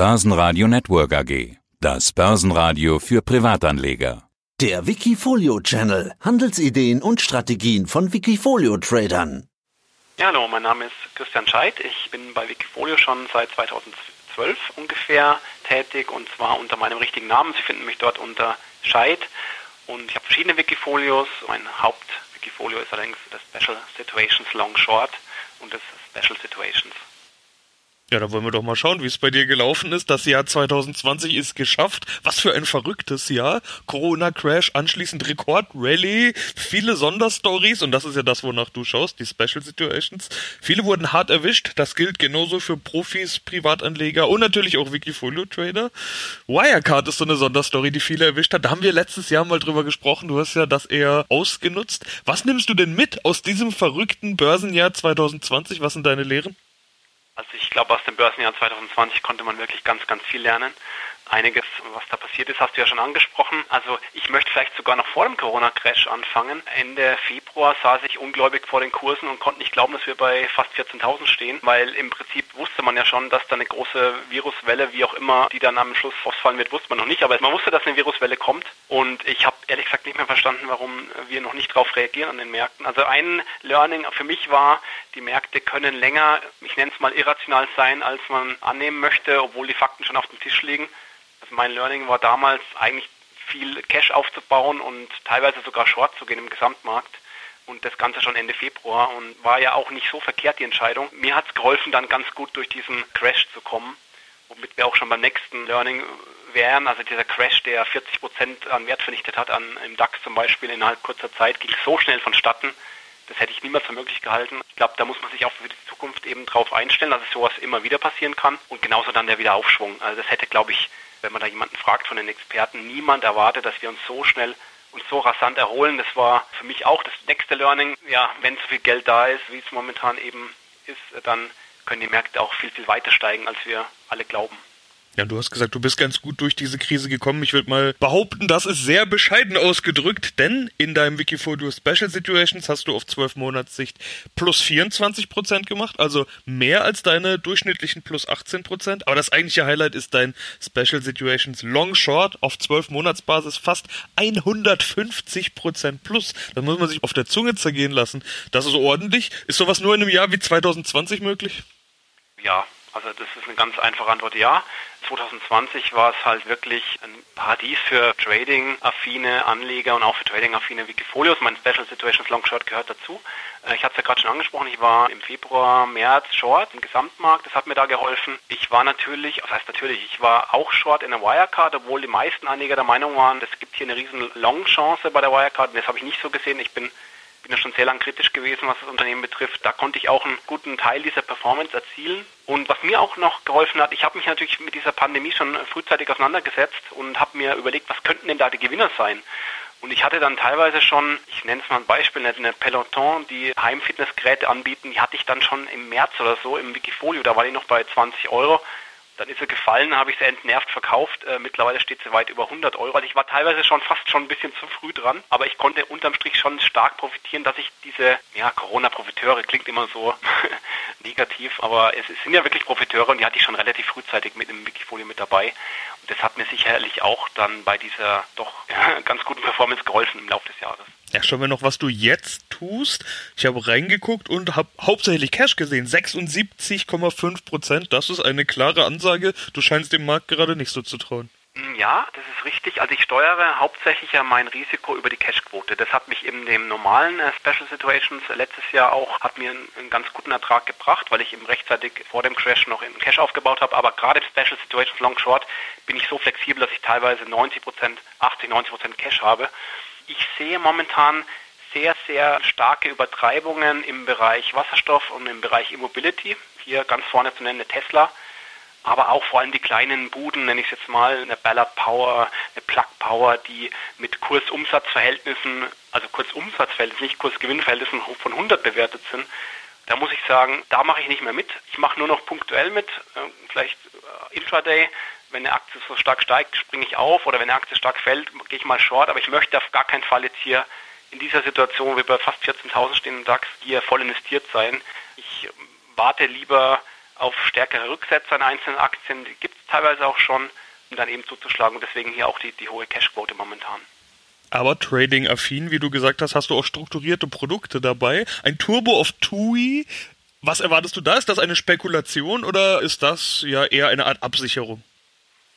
Börsenradio Network AG. Das Börsenradio für Privatanleger. Der Wikifolio Channel. Handelsideen und Strategien von Wikifolio Tradern. Ja, hallo, mein Name ist Christian Scheidt. Ich bin bei Wikifolio schon seit 2012 ungefähr tätig und zwar unter meinem richtigen Namen. Sie finden mich dort unter Scheid und ich habe verschiedene Wikifolios. Mein Haupt-Wikifolio ist allerdings das Special Situations Long Short und das Special Situations. Ja, da wollen wir doch mal schauen, wie es bei dir gelaufen ist. Das Jahr 2020 ist geschafft. Was für ein verrücktes Jahr. Corona-Crash, anschließend Rekord-Rally, viele Sonderstories und das ist ja das, wonach du schaust, die Special Situations. Viele wurden hart erwischt. Das gilt genauso für Profis, Privatanleger und natürlich auch Wikifolio-Trader. Wirecard ist so eine Sonderstory, die viele erwischt hat. Da haben wir letztes Jahr mal drüber gesprochen. Du hast ja das eher ausgenutzt. Was nimmst du denn mit aus diesem verrückten Börsenjahr 2020? Was sind deine Lehren? Also ich glaube, aus dem Börsenjahr 2020 konnte man wirklich ganz, ganz viel lernen einiges, was da passiert ist, hast du ja schon angesprochen. Also ich möchte vielleicht sogar noch vor dem Corona-Crash anfangen. Ende Februar saß ich ungläubig vor den Kursen und konnte nicht glauben, dass wir bei fast 14.000 stehen, weil im Prinzip wusste man ja schon, dass da eine große Viruswelle, wie auch immer, die dann am Schluss ausfallen wird, wusste man noch nicht. Aber man wusste, dass eine Viruswelle kommt und ich habe ehrlich gesagt nicht mehr verstanden, warum wir noch nicht darauf reagieren an den Märkten. Also ein Learning für mich war, die Märkte können länger, ich nenne es mal irrational sein, als man annehmen möchte, obwohl die Fakten schon auf dem Tisch liegen. Also mein Learning war damals eigentlich viel Cash aufzubauen und teilweise sogar Short zu gehen im Gesamtmarkt. Und das Ganze schon Ende Februar und war ja auch nicht so verkehrt die Entscheidung. Mir hat es geholfen, dann ganz gut durch diesen Crash zu kommen, womit wir auch schon beim nächsten Learning wären. Also dieser Crash, der 40 Prozent an Wert vernichtet hat, an, im DAX zum Beispiel innerhalb kurzer Zeit, ging so schnell vonstatten. Das hätte ich niemals für möglich gehalten. Ich glaube, da muss man sich auch für die Zukunft eben drauf einstellen, dass es sowas immer wieder passieren kann. Und genauso dann der Wiederaufschwung. Also das hätte, glaube ich, wenn man da jemanden fragt von den Experten, niemand erwartet, dass wir uns so schnell und so rasant erholen. Das war für mich auch das nächste Learning. Ja, wenn so viel Geld da ist, wie es momentan eben ist, dann können die Märkte auch viel, viel weiter steigen, als wir alle glauben. Ja, du hast gesagt, du bist ganz gut durch diese Krise gekommen. Ich würde mal behaupten, das ist sehr bescheiden ausgedrückt, denn in deinem Wikifolio Special Situations hast du auf 12 Monatssicht plus 24 Prozent gemacht, also mehr als deine durchschnittlichen plus 18 Prozent. Aber das eigentliche Highlight ist dein Special Situations Long Short auf 12 Monatsbasis fast 150 Prozent plus. Das muss man sich auf der Zunge zergehen lassen. Das ist ordentlich. Ist sowas nur in einem Jahr wie 2020 möglich? Ja, also das ist eine ganz einfache Antwort, ja. 2020 war es halt wirklich ein Paradies für Trading-affine Anleger und auch für Trading-affine Wikifolios. Mein Special Situations Long Short gehört dazu. Äh, ich hatte es ja gerade schon angesprochen, ich war im Februar, März Short im Gesamtmarkt, das hat mir da geholfen. Ich war natürlich, was heißt natürlich, ich war auch Short in der Wirecard, obwohl die meisten Anleger der Meinung waren, es gibt hier eine riesen Long-Chance bei der Wirecard. Und das habe ich nicht so gesehen. Ich bin bin ja schon sehr lang kritisch gewesen, was das Unternehmen betrifft. Da konnte ich auch einen guten Teil dieser Performance erzielen. Und was mir auch noch geholfen hat, ich habe mich natürlich mit dieser Pandemie schon frühzeitig auseinandergesetzt und habe mir überlegt, was könnten denn da die Gewinner sein? Und ich hatte dann teilweise schon, ich nenne es mal ein Beispiel, eine Peloton, die Heimfitnessgeräte anbieten, die hatte ich dann schon im März oder so im Wikifolio, da war die noch bei 20 Euro. Dann ist sie gefallen, habe ich sie entnervt verkauft. Äh, mittlerweile steht sie weit über 100 Euro. Also ich war teilweise schon fast schon ein bisschen zu früh dran, aber ich konnte unterm Strich schon stark profitieren, dass ich diese, ja, Corona-Profiteure klingt immer so negativ, aber es, es, sind ja wirklich Profiteure und die hatte ich schon relativ frühzeitig mit im Wikifolio mit dabei. Das hat mir sicherlich auch dann bei dieser doch ganz guten Performance geholfen im Laufe des Jahres. Ja, schauen wir noch, was du jetzt tust. Ich habe reingeguckt und habe hauptsächlich Cash gesehen. 76,5 Prozent. Das ist eine klare Ansage. Du scheinst dem Markt gerade nicht so zu trauen. Hm, ja, das ist richtig. Also ich steuere hauptsächlich ja mein Risiko über die Cashquote. Das hat mich in dem normalen äh, Special Situations letztes Jahr auch, hat mir einen, ganz guten Ertrag gebracht, weil ich eben rechtzeitig vor dem Crash noch in Cash aufgebaut habe. Aber gerade im Special Situations Long Short bin ich so flexibel, dass ich teilweise 90 Prozent, 80, 90 Prozent Cash habe ich sehe momentan sehr, sehr starke Übertreibungen im Bereich Wasserstoff und im Bereich Immobility. Hier ganz vorne zu nennen Tesla, aber auch vor allem die kleinen Buden, nenne ich es jetzt mal, eine Ballard Power, eine Plug Power, die mit Kursumsatzverhältnissen, also Kursumsatzverhältnissen, nicht Kursgewinnverhältnissen von 100 bewertet sind. Da muss ich sagen, da mache ich nicht mehr mit. Ich mache nur noch punktuell mit, äh, vielleicht äh, Intraday, wenn eine Aktie so stark steigt, springe ich auf oder wenn eine Aktie stark fällt, gehe ich mal short, aber ich möchte auf gar keinen Fall jetzt hier in dieser Situation, wo wir bei fast 14.000 stehen im DAX, hier voll investiert sein. Ich warte lieber auf stärkere Rücksätze an einzelnen Aktien gibt es teilweise auch schon, um dann eben zuzuschlagen und deswegen hier auch die, die hohe Cashquote momentan. Aber trading-affin, wie du gesagt hast, hast du auch strukturierte Produkte dabei. Ein Turbo auf TUI. Was erwartest du da? Ist das eine Spekulation oder ist das ja eher eine Art Absicherung?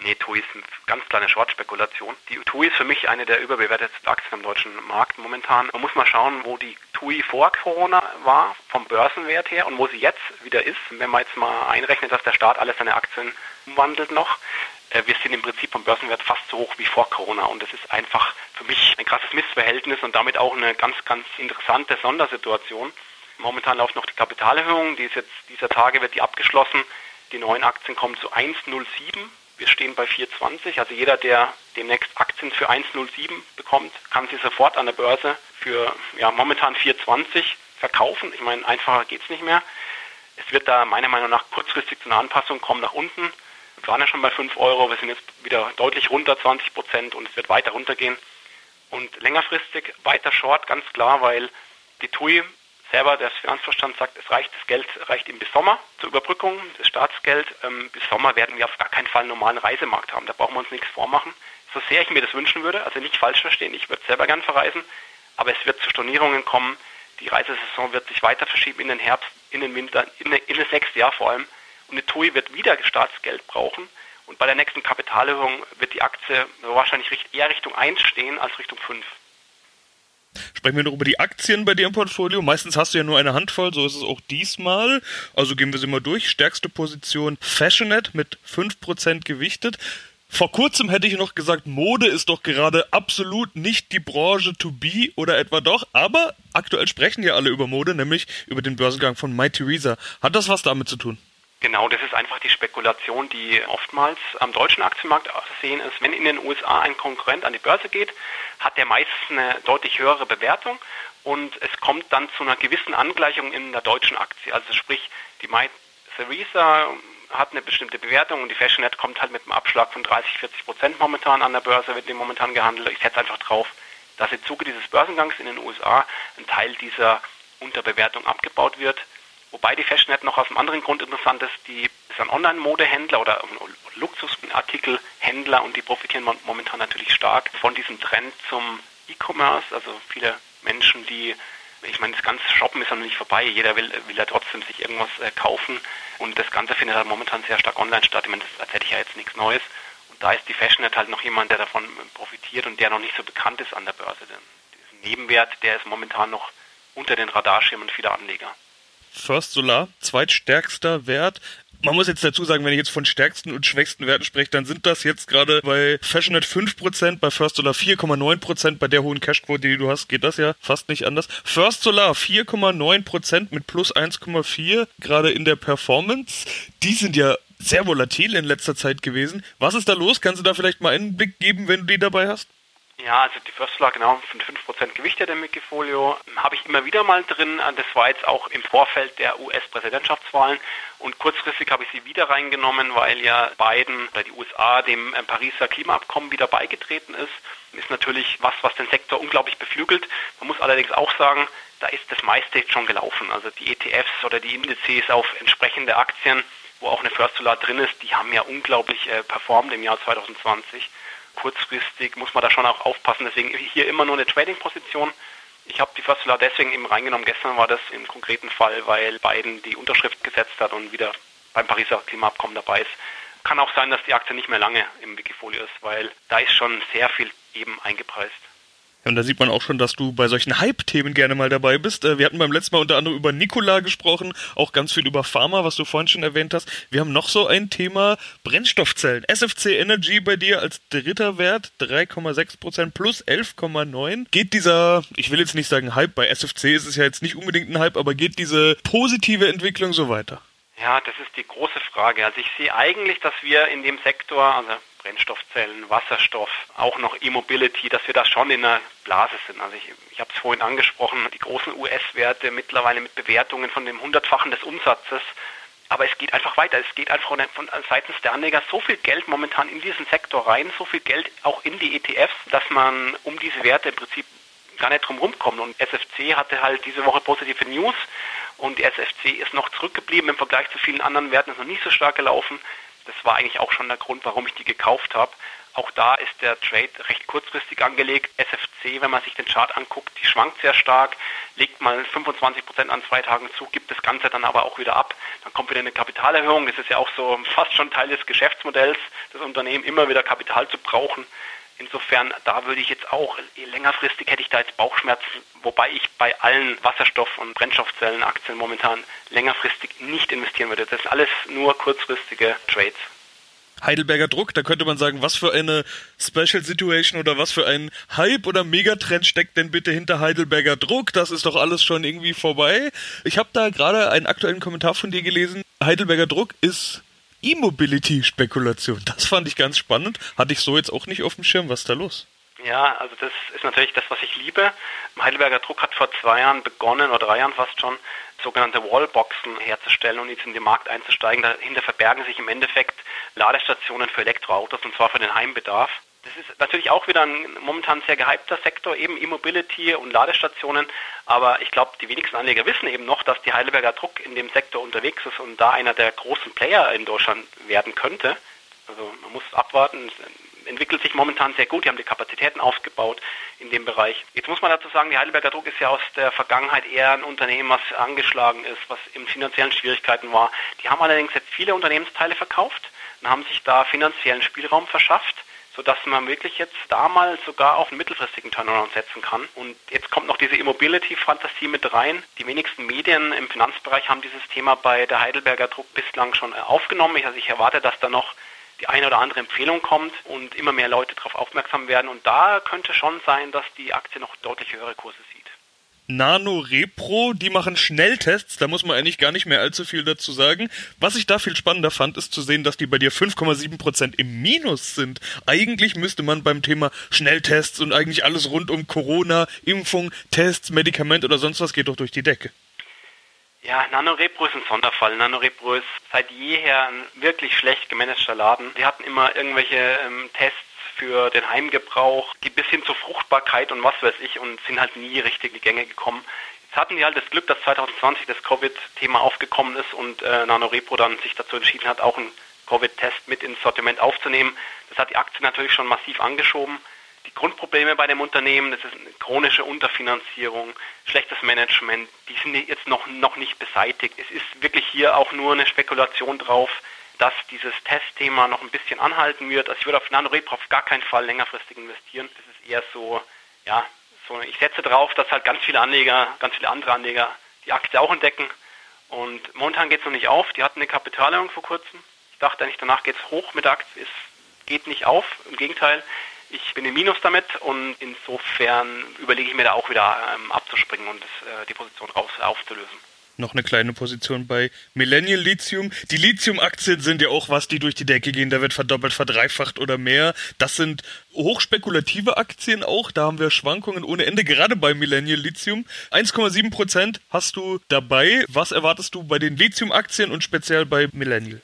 Nee, TUI ist eine ganz kleine Short-Spekulation. Die TUI ist für mich eine der überbewertetsten Aktien am deutschen Markt momentan. Man muss mal schauen, wo die TUI vor Corona war, vom Börsenwert her, und wo sie jetzt wieder ist. Wenn man jetzt mal einrechnet, dass der Staat alle seine Aktien umwandelt noch, äh, wir sind im Prinzip vom Börsenwert fast so hoch wie vor Corona. Und das ist einfach für mich ein krasses Missverhältnis und damit auch eine ganz, ganz interessante Sondersituation. Momentan läuft noch die Kapitalerhöhung, die ist jetzt dieser Tage wird die abgeschlossen. Die neuen Aktien kommen zu 1,07 wir stehen bei 4,20. Also jeder, der demnächst Aktien für 1,07 bekommt, kann sie sofort an der Börse für ja, momentan 4,20 verkaufen. Ich meine, einfacher geht es nicht mehr. Es wird da meiner Meinung nach kurzfristig zu einer Anpassung kommen nach unten. Wir waren ja schon bei 5 Euro, wir sind jetzt wieder deutlich runter, 20 Prozent und es wird weiter runtergehen. Und längerfristig weiter Short, ganz klar, weil die TUI selber, der Finanzverstand sagt, es reicht, das Geld reicht ihm bis Sommer zur Überbrückung, das Staatsgeld. Ähm, bis Sommer werden wir auf gar keinen Fall einen normalen Reisemarkt haben. Da brauchen wir uns nichts vormachen. So sehr ich mir das wünschen würde, also nicht falsch verstehen, ich würde selber gern verreisen, aber es wird zu Stornierungen kommen. Die Reisesaison wird sich weiter verschieben in den Herbst, in den Winter, in, in das nächste Jahr vor allem. Und eine TUI wird wieder Staatsgeld brauchen. Und bei der nächsten Kapitalerhöhung wird die Aktie wahrscheinlich eher Richtung 1 stehen als Richtung 5. Sprechen wir noch über die Aktien bei dir im Portfolio. Meistens hast du ja nur eine Handvoll, so ist es auch diesmal. Also gehen wir sie mal durch. Stärkste Position Fashionet mit 5% gewichtet. Vor kurzem hätte ich noch gesagt, Mode ist doch gerade absolut nicht die Branche to be oder etwa doch, aber aktuell sprechen ja alle über Mode, nämlich über den Börsengang von My Theresa. Hat das was damit zu tun? Genau, das ist einfach die Spekulation, die oftmals am deutschen Aktienmarkt zu sehen ist. Wenn in den USA ein Konkurrent an die Börse geht, hat der meistens eine deutlich höhere Bewertung und es kommt dann zu einer gewissen Angleichung in der deutschen Aktie. Also sprich, die My Theresa hat eine bestimmte Bewertung und die Fashionet kommt halt mit einem Abschlag von 30, 40 Prozent momentan an der Börse, wird dem momentan gehandelt. Ich setze einfach drauf, dass im Zuge dieses Börsengangs in den USA ein Teil dieser Unterbewertung abgebaut wird Wobei die Fashionet noch aus einem anderen Grund interessant ist, die ist ein Online-Modehändler oder Luxusartikelhändler und die profitieren momentan natürlich stark von diesem Trend zum E-Commerce. Also viele Menschen, die, ich meine, das ganze Shoppen ist ja noch nicht vorbei, jeder will, will ja trotzdem sich irgendwas äh, kaufen und das Ganze findet halt momentan sehr stark online statt. Ich meine, das erzähle ich ja jetzt nichts Neues. Und da ist die Fashionet halt noch jemand, der davon profitiert und der noch nicht so bekannt ist an der Börse. Denn diesen Nebenwert, der ist momentan noch unter den Radarschirmen vieler Anleger. First Solar, zweitstärkster Wert. Man muss jetzt dazu sagen, wenn ich jetzt von stärksten und schwächsten Werten spreche, dann sind das jetzt gerade bei Fashionet 5%, bei First Solar 4,9%, bei der hohen Cashquote, die du hast, geht das ja fast nicht anders. First Solar 4,9% mit plus 1,4, gerade in der Performance. Die sind ja sehr volatil in letzter Zeit gewesen. Was ist da los? Kannst du da vielleicht mal einen Blick geben, wenn du die dabei hast? Ja, also die First Flag genau von 5% Gewicht der Wikifolio habe ich immer wieder mal drin. Das war jetzt auch im Vorfeld der US-Präsidentschaftswahlen und kurzfristig habe ich sie wieder reingenommen, weil ja Biden oder die USA dem äh, Pariser Klimaabkommen wieder beigetreten ist. Ist natürlich was, was den Sektor unglaublich beflügelt. Man muss allerdings auch sagen, da ist das meiste jetzt schon gelaufen. Also die ETFs oder die Indizes auf entsprechende Aktien, wo auch eine First Solar drin ist, die haben ja unglaublich äh, performt im Jahr 2020 kurzfristig muss man da schon auch aufpassen. Deswegen hier immer nur eine Trading-Position. Ich habe die First Solar deswegen eben reingenommen. Gestern war das im konkreten Fall, weil Biden die Unterschrift gesetzt hat und wieder beim Pariser Klimaabkommen dabei ist. Kann auch sein, dass die Aktie nicht mehr lange im Wikifolio ist, weil da ist schon sehr viel eben eingepreist. Und da sieht man auch schon, dass du bei solchen Hype-Themen gerne mal dabei bist. Äh, wir hatten beim letzten Mal unter anderem über Nikola gesprochen, auch ganz viel über Pharma, was du vorhin schon erwähnt hast. Wir haben noch so ein Thema Brennstoffzellen. SFC Energy bei dir als dritter Wert, 3,6% plus 11,9. Geht dieser, ich will jetzt nicht sagen Hype, bei SFC ist es ja jetzt nicht unbedingt ein Hype, aber geht diese positive Entwicklung so weiter? Ja, das ist die große Frage. Also ich sehe eigentlich, dass wir in dem Sektor, also Brennstoffzellen, Wasserstoff, auch noch E-Mobility, dass wir da schon in einer Blase sind. Also ich, ich habe es vorhin angesprochen, die großen US-Werte mittlerweile mit Bewertungen von dem Hundertfachen des Umsatzes. Aber es geht einfach weiter. Es geht einfach von, seitens der Anleger so viel Geld momentan in diesen Sektor rein, so viel Geld auch in die ETFs, dass man um diese Werte im Prinzip gar nicht drum rumkommt. Und SFC hatte halt diese Woche positive News und die SFC ist noch zurückgeblieben im Vergleich zu vielen anderen Werten, ist noch nicht so stark gelaufen. Das war eigentlich auch schon der Grund, warum ich die gekauft habe. Auch da ist der Trade recht kurzfristig angelegt. SFC, wenn man sich den Chart anguckt, die schwankt sehr stark, legt mal 25 Prozent an zwei Tagen zu, gibt das Ganze dann aber auch wieder ab. Dann kommt wieder eine Kapitalerhöhung. Das ist ja auch so fast schon Teil des Geschäftsmodells des Unternehmens, immer wieder Kapital zu brauchen. Insofern, da würde ich jetzt auch, längerfristig hätte ich da jetzt Bauchschmerzen, wobei ich bei allen Wasserstoff- und Brennstoffzellenaktien momentan längerfristig nicht investieren würde. Das sind alles nur kurzfristige Trades. Heidelberger Druck, da könnte man sagen, was für eine Special Situation oder was für ein Hype oder Megatrend steckt denn bitte hinter Heidelberger Druck? Das ist doch alles schon irgendwie vorbei. Ich habe da gerade einen aktuellen Kommentar von dir gelesen. Heidelberger Druck ist E-Mobility-Spekulation. Das fand ich ganz spannend. Hatte ich so jetzt auch nicht auf dem Schirm. Was ist da los? Ja, also das ist natürlich das, was ich liebe. Heidelberger Druck hat vor zwei Jahren begonnen, oder drei Jahren fast schon, sogenannte Wallboxen herzustellen und jetzt in den Markt einzusteigen. Dahinter verbergen sich im Endeffekt Ladestationen für Elektroautos und zwar für den Heimbedarf. Das ist natürlich auch wieder ein momentan sehr gehypter Sektor, eben E-Mobility und Ladestationen. Aber ich glaube, die wenigsten Anleger wissen eben noch, dass die Heidelberger Druck in dem Sektor unterwegs ist und da einer der großen Player in Deutschland werden könnte. Also man muss abwarten. Es entwickelt sich momentan sehr gut. Die haben die Kapazitäten aufgebaut in dem Bereich. Jetzt muss man dazu sagen, die Heidelberger Druck ist ja aus der Vergangenheit eher ein Unternehmen, was angeschlagen ist, was in finanziellen Schwierigkeiten war. Die haben allerdings jetzt viele Unternehmensteile verkauft und haben sich da finanziellen Spielraum verschafft sodass man wirklich jetzt da mal sogar auf einen mittelfristigen Turnaround setzen kann. Und jetzt kommt noch diese Immobility-Fantasie mit rein. Die wenigsten Medien im Finanzbereich haben dieses Thema bei der Heidelberger Druck bislang schon aufgenommen. Also ich erwarte, dass da noch die eine oder andere Empfehlung kommt und immer mehr Leute darauf aufmerksam werden. Und da könnte schon sein, dass die Aktie noch deutlich höhere Kurse sieht. Nano Repro, die machen Schnelltests, da muss man eigentlich gar nicht mehr allzu viel dazu sagen. Was ich da viel spannender fand, ist zu sehen, dass die bei dir 5,7% im Minus sind. Eigentlich müsste man beim Thema Schnelltests und eigentlich alles rund um Corona, Impfung, Tests, Medikament oder sonst was geht doch durch die Decke. Ja, NanoRepro ist ein Sonderfall. NanoRepro ist seit jeher ein wirklich schlecht gemanagter Laden. Die hatten immer irgendwelche ähm, Tests für den Heimgebrauch, die bis hin zur Fruchtbarkeit und was weiß ich und sind halt nie richtig in die Gänge gekommen. Jetzt hatten die halt das Glück, dass 2020 das Covid-Thema aufgekommen ist und äh, NanoRepro dann sich dazu entschieden hat, auch einen Covid-Test mit ins Sortiment aufzunehmen. Das hat die Aktie natürlich schon massiv angeschoben. Die Grundprobleme bei dem Unternehmen, das ist eine chronische Unterfinanzierung, schlechtes Management, die sind jetzt noch, noch nicht beseitigt. Es ist wirklich hier auch nur eine Spekulation drauf, dass dieses Testthema noch ein bisschen anhalten wird. Also ich würde auf NanoRepro auf gar keinen Fall längerfristig investieren. Das ist eher so, ja, so ich setze darauf, dass halt ganz viele Anleger, ganz viele andere Anleger die Aktie auch entdecken. Und momentan geht es noch nicht auf. Die hatten eine Kapitalerhöhung vor kurzem. Ich dachte eigentlich, danach geht es hoch mit der Aktie. Es geht nicht auf. Im Gegenteil, ich bin im Minus damit und insofern überlege ich mir da auch wieder ähm, abzuspringen und das, äh, die Position raus aufzulösen noch eine kleine Position bei Millennial Lithium. Die Lithium-Aktien sind ja auch was, die durch die Decke gehen. Da wird verdoppelt, verdreifacht oder mehr. Das sind hochspekulative Aktien auch. Da haben wir Schwankungen ohne Ende, gerade bei Millennial Lithium. 1,7 Prozent hast du dabei. Was erwartest du bei den Lithium-Aktien und speziell bei Millennial?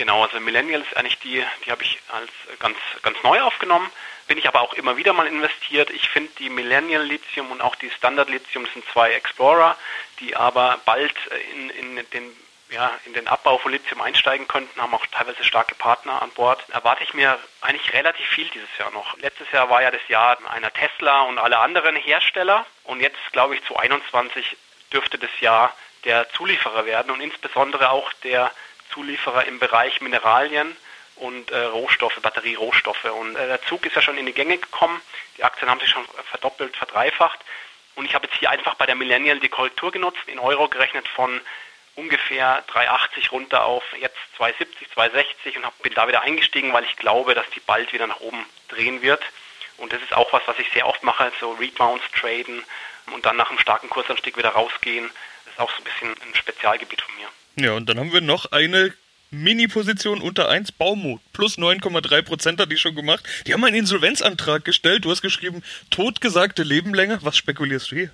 Genau, also Millennial ist eigentlich die, die habe ich als ganz, ganz neu aufgenommen bin ich aber auch immer wieder mal investiert. Ich finde die Millennial Lithium und auch die Standard Lithium sind zwei Explorer, die aber bald in, in den ja, in den Abbau von Lithium einsteigen könnten, haben auch teilweise starke Partner an Bord. Erwarte ich mir eigentlich relativ viel dieses Jahr noch. Letztes Jahr war ja das Jahr einer Tesla und alle anderen Hersteller und jetzt glaube ich zu 21 dürfte das Jahr der Zulieferer werden und insbesondere auch der Zulieferer im Bereich Mineralien und äh, Rohstoffe, Batterierohstoffe. Und äh, der Zug ist ja schon in die Gänge gekommen. Die Aktien haben sich schon verdoppelt, verdreifacht. Und ich habe jetzt hier einfach bei der Millennial die Korrektur genutzt, in Euro gerechnet von ungefähr 3,80 runter auf jetzt 2,70, 2,60 und hab, bin da wieder eingestiegen, weil ich glaube, dass die bald wieder nach oben drehen wird. Und das ist auch was, was ich sehr oft mache, so Rebounds traden und dann nach einem starken Kursanstieg wieder rausgehen. Das ist auch so ein bisschen ein Spezialgebiet von mir. Ja, und dann haben wir noch eine Mini-Position unter 1, Baumut, plus 9,3 Prozent hat die schon gemacht. Die haben einen Insolvenzantrag gestellt. Du hast geschrieben, totgesagte Lebenlänge. Was spekulierst du hier?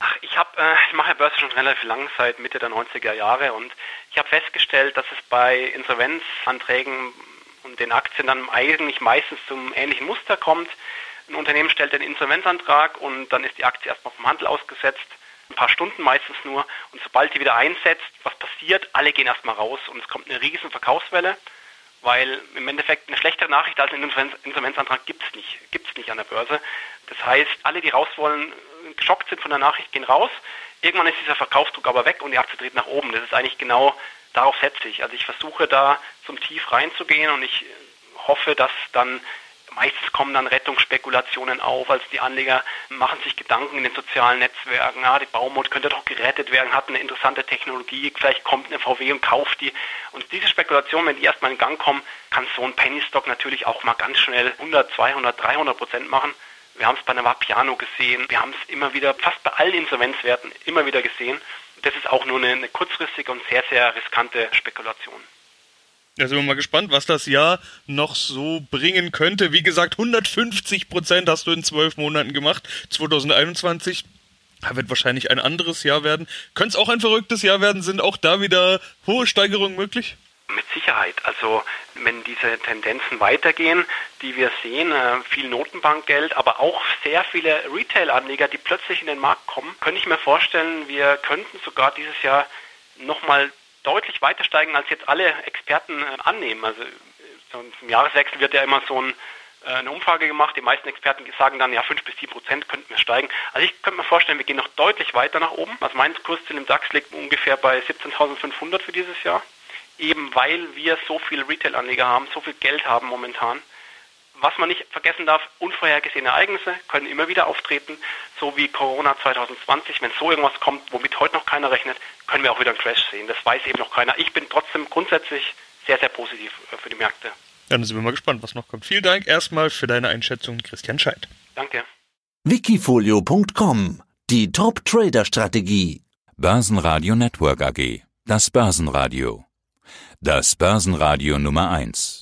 Ach, ich habe, äh, ich mache ja Börse schon relativ lange, seit Mitte der 90er Jahre und ich habe festgestellt, dass es bei Insolvenzanträgen und den Aktien dann eigentlich meistens zum ähnlichen Muster kommt. Ein Unternehmen stellt einen Insolvenzantrag und dann ist die Aktie erstmal vom Handel ausgesetzt ein paar Stunden meistens nur. Und sobald die wieder einsetzt, was passiert? Alle gehen erstmal raus und es kommt eine riesen Verkaufswelle, weil im Endeffekt eine schlechtere Nachricht als ein Insolvenzantrag gibt es nicht, gibt's nicht an der Börse. Das heißt, alle, die raus wollen, geschockt sind von der Nachricht, gehen raus. Irgendwann ist dieser Verkaufsdruck aber weg und die Aktie dreht nach oben. Das ist eigentlich genau darauf setze ich. Also ich versuche da zum Tief reinzugehen und ich hoffe, dass dann Meistens kommen dann Rettungsspekulationen auf, also die Anleger machen sich Gedanken in den sozialen Netzwerken, ja, die Baumut könnte doch gerettet werden, hat eine interessante Technologie, vielleicht kommt eine VW und kauft die. Und diese Spekulation, wenn die erstmal in Gang kommen, kann so ein Penny Stock natürlich auch mal ganz schnell 100, 200, 300 Prozent machen. Wir haben es bei einer Piano gesehen, wir haben es immer wieder, fast bei allen Insolvenzwerten immer wieder gesehen. Das ist auch nur eine, eine kurzfristige und sehr, sehr riskante Spekulation. Da sind wir mal gespannt, was das Jahr noch so bringen könnte. Wie gesagt, 150 Prozent hast du in zwölf Monaten gemacht. 2021 wird wahrscheinlich ein anderes Jahr werden. Könnte es auch ein verrücktes Jahr werden? Sind auch da wieder hohe Steigerungen möglich? Mit Sicherheit. Also wenn diese Tendenzen weitergehen, die wir sehen, äh, viel Notenbankgeld, aber auch sehr viele Retail-Anleger, die plötzlich in den Markt kommen, könnte ich mir vorstellen, wir könnten sogar dieses Jahr nochmal deutlich weiter steigen, als jetzt alle Experten äh, annehmen. Also so zum Jahreswechsel wird ja immer so ein, äh, eine Umfrage gemacht. Die meisten Experten sagen dann, ja, 5 bis 7 Prozent könnten wir steigen. Also ich könnte mir vorstellen, wir gehen noch deutlich weiter nach oben. Also mein Kursziel im DAX liegt ungefähr bei 17.500 für dieses Jahr. Eben weil wir so viele Retail-Anleger haben, so viel Geld haben momentan was man nicht vergessen darf, unvorhergesehene Ereignisse können immer wieder auftreten, so wie Corona 2020. Wenn so irgendwas kommt, womit heute noch keiner rechnet, können wir auch wieder einen Crash sehen. Das weiß eben noch keiner. Ich bin trotzdem grundsätzlich sehr, sehr positiv äh, für die Märkte. Dann sind wir mal gespannt, was noch kommt. Vielen Dank erstmal für deine Einschätzung, Christian Scheidt. Danke. Wikifolio.com Die Top-Trader-Strategie. Börsenradio Network AG. Das Börsenradio. Das Börsenradio Nummer 1.